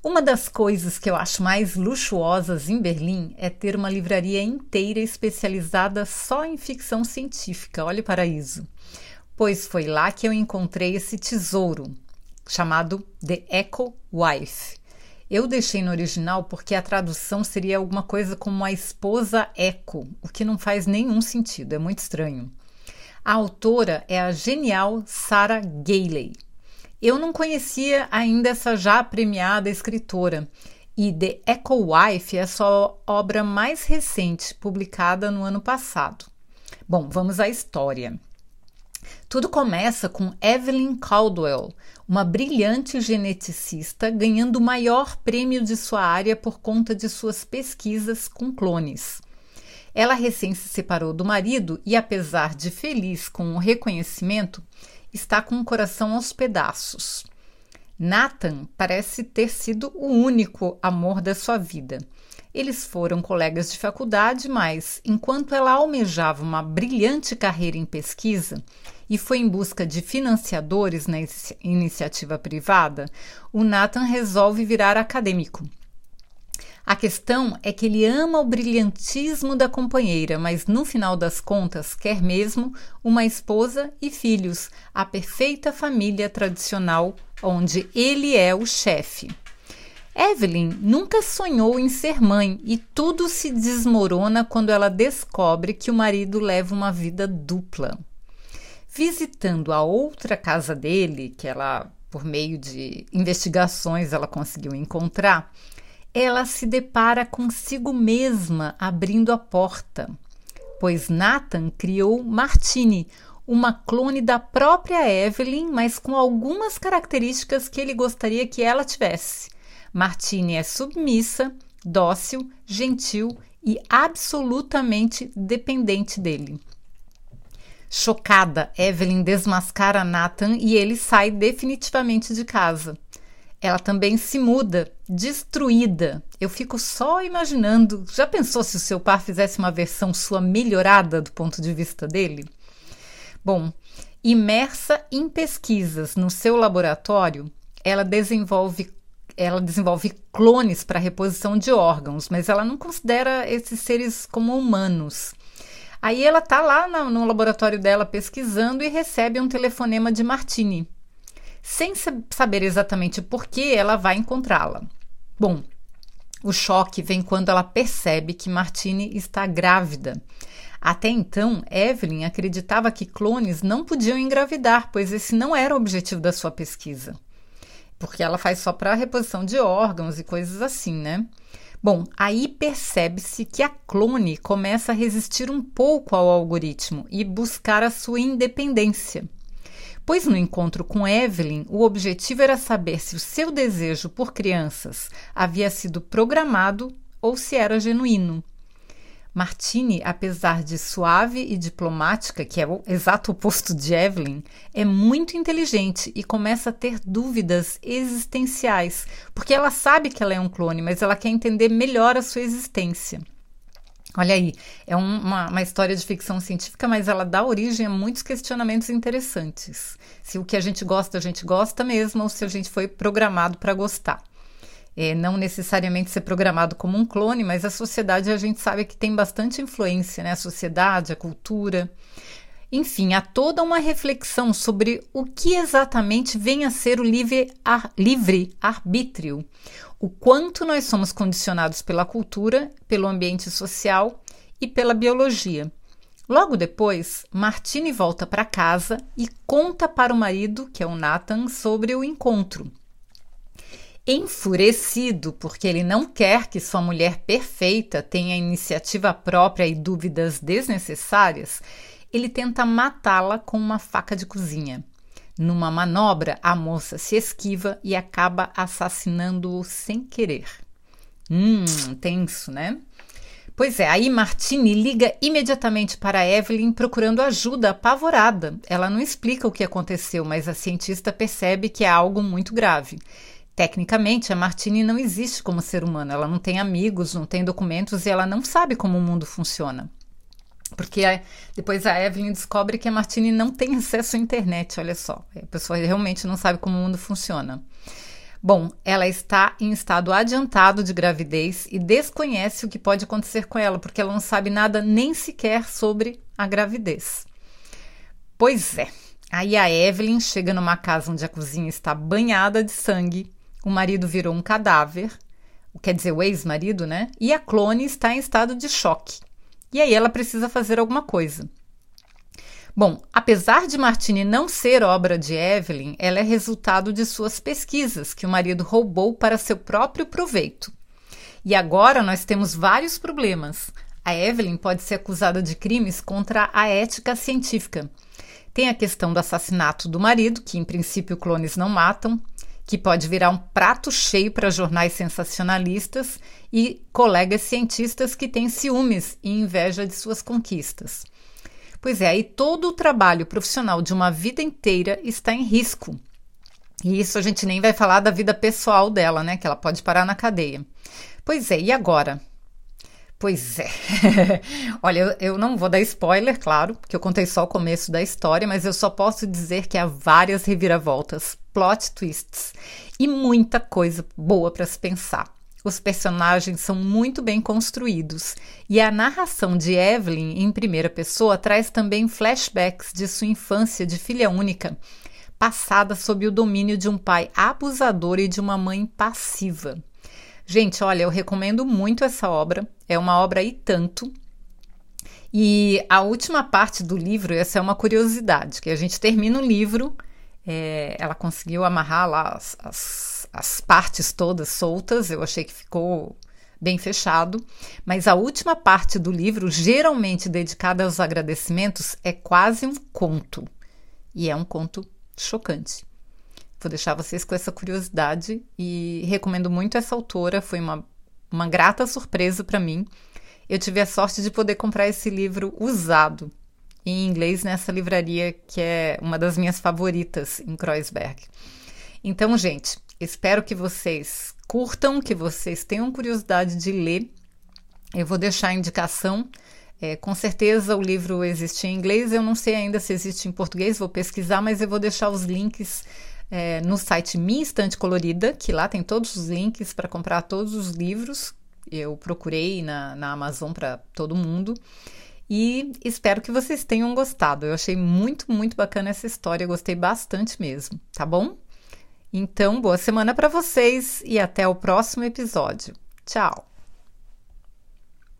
Uma das coisas que eu acho mais luxuosas em Berlim é ter uma livraria inteira especializada só em ficção científica. Olha o paraíso! Pois foi lá que eu encontrei esse tesouro, chamado The Echo Wife. Eu deixei no original porque a tradução seria alguma coisa como a esposa Echo, o que não faz nenhum sentido, é muito estranho. A autora é a genial Sarah Gailey. Eu não conhecia ainda essa já premiada escritora. E The Echo Wife é a sua obra mais recente, publicada no ano passado. Bom, vamos à história. Tudo começa com Evelyn Caldwell, uma brilhante geneticista ganhando o maior prêmio de sua área por conta de suas pesquisas com clones. Ela recém se separou do marido e, apesar de feliz com o reconhecimento, está com o coração aos pedaços. Nathan parece ter sido o único amor da sua vida. Eles foram colegas de faculdade, mas enquanto ela almejava uma brilhante carreira em pesquisa e foi em busca de financiadores na iniciativa privada, o Nathan resolve virar acadêmico. A questão é que ele ama o brilhantismo da companheira, mas no final das contas quer mesmo uma esposa e filhos, a perfeita família tradicional onde ele é o chefe. Evelyn nunca sonhou em ser mãe e tudo se desmorona quando ela descobre que o marido leva uma vida dupla. Visitando a outra casa dele, que ela, por meio de investigações, ela conseguiu encontrar, ela se depara consigo mesma abrindo a porta, pois Nathan criou Martini, uma clone da própria Evelyn, mas com algumas características que ele gostaria que ela tivesse. Martini é submissa, dócil, gentil e absolutamente dependente dele. Chocada, Evelyn desmascara Nathan e ele sai definitivamente de casa. Ela também se muda, destruída. Eu fico só imaginando. Já pensou se o seu par fizesse uma versão sua melhorada do ponto de vista dele? Bom, imersa em pesquisas no seu laboratório, ela desenvolve ela desenvolve clones para reposição de órgãos, mas ela não considera esses seres como humanos. Aí ela está lá no, laboratório dela pesquisando e recebe um telefonema de Martini, sem saber exatamente por que ela vai encontrá-la. Bom, o choque vem quando ela percebe que Martine está grávida. Até então, Evelyn acreditava que clones não podiam engravidar, pois esse não era o objetivo da sua pesquisa. Porque ela faz só para reposição de órgãos e coisas assim, né? Bom, aí percebe-se que a clone começa a resistir um pouco ao algoritmo e buscar a sua independência. Pois no encontro com Evelyn, o objetivo era saber se o seu desejo por crianças havia sido programado ou se era genuíno. Martini, apesar de suave e diplomática, que é o exato oposto de Evelyn, é muito inteligente e começa a ter dúvidas existenciais, porque ela sabe que ela é um clone, mas ela quer entender melhor a sua existência. Olha aí, é um, uma, uma, história de ficção científica, mas ela dá origem a muitos questionamentos interessantes. Se o que a gente gosta, a gente gosta mesmo, ou se a gente foi programado para gostar. É, não necessariamente ser programado como um clone, mas a sociedade a gente sabe que tem bastante influência, né? A sociedade, a cultura. Enfim, há toda uma reflexão sobre o que exatamente vem a ser o livre, ar, livre arbítrio, o quanto nós somos condicionados pela cultura, pelo ambiente social e pela biologia. Logo depois, Martine volta para casa e conta para o marido, que é o Nathan, sobre o encontro. Enfurecido porque ele não quer que sua mulher perfeita tenha iniciativa própria e dúvidas desnecessárias, ele tenta matá-la com uma faca de cozinha. Numa manobra, a moça se esquiva e acaba assassinando-o sem querer. Hum, tenso, né? Pois é, aí Martini liga imediatamente para Evelyn procurando ajuda, apavorada. Ela não explica o que aconteceu, mas a cientista percebe que é algo muito grave. Tecnicamente, a Martini não existe como ser humano. Ela não tem amigos, não tem documentos e ela não sabe como o mundo funciona. Porque depois a Evelyn descobre que a Martini não tem acesso à internet, olha só. A pessoa realmente não sabe como o mundo funciona. Bom, ela está em estado adiantado de gravidez e desconhece o que pode acontecer com ela, porque ela não sabe nada nem sequer sobre a gravidez. Pois é. Aí a Evelyn chega numa casa onde a cozinha está banhada de sangue, o marido virou um cadáver, quer dizer, o ex-marido, né? E a clone está em estado de choque. E aí ela precisa fazer alguma coisa. Bom, apesar de Martini não ser obra de Evelyn, ela é resultado de suas pesquisas que o marido roubou para seu próprio proveito. E agora nós temos vários problemas. A Evelyn pode ser acusada de crimes contra a ética científica. Tem a questão do assassinato do marido, que em princípio clones não matam, que pode virar um prato cheio para jornais sensacionalistas e colegas cientistas que têm ciúmes e inveja de suas conquistas. Pois é, aí todo o trabalho profissional de uma vida inteira está em risco. E isso a gente nem vai falar da vida pessoal dela, né? Que ela pode parar na cadeia. Pois é, e agora? Pois é. Olha, eu, eu, não vou dar spoiler, claro, porque eu contei só o começo da história, mas eu só posso dizer que há várias reviravoltas, plot twists e muita coisa boa para se pensar. Os personagens são muito bem construídos e a narração de Evelyn em primeira pessoa traz também flashbacks de sua infância de filha única, passada sob o domínio de um pai abusador e de uma mãe passiva. Gente, olha, eu recomendo muito essa obra, é uma obra e tanto. E a última parte do livro, essa é uma curiosidade, que a gente termina o livro, é, ela conseguiu amarrar lá as, as as partes todas soltas, eu achei que ficou bem fechado, mas a última parte do livro, geralmente dedicada aos agradecimentos, é quase um conto. E é um conto chocante. Vou deixar vocês com essa curiosidade e recomendo muito essa autora, foi uma, uma grata surpresa para mim. Eu tive a sorte de poder comprar esse livro usado em inglês nessa livraria que é uma das minhas favoritas em Kreuzberg. Então, gente, Espero que vocês curtam, que vocês tenham curiosidade de ler. Eu vou deixar a indicação. É, com certeza o livro existe em inglês, eu não sei ainda se existe em português, vou pesquisar, mas eu vou deixar os links é, no site Minha Estante Colorida, que lá tem todos os links para comprar todos os livros. Eu procurei na, na Amazon para todo mundo. E espero que vocês tenham gostado. Eu achei muito, muito bacana essa história, gostei bastante mesmo, tá bom? Então, boa semana para vocês e até o próximo episódio. Tchau!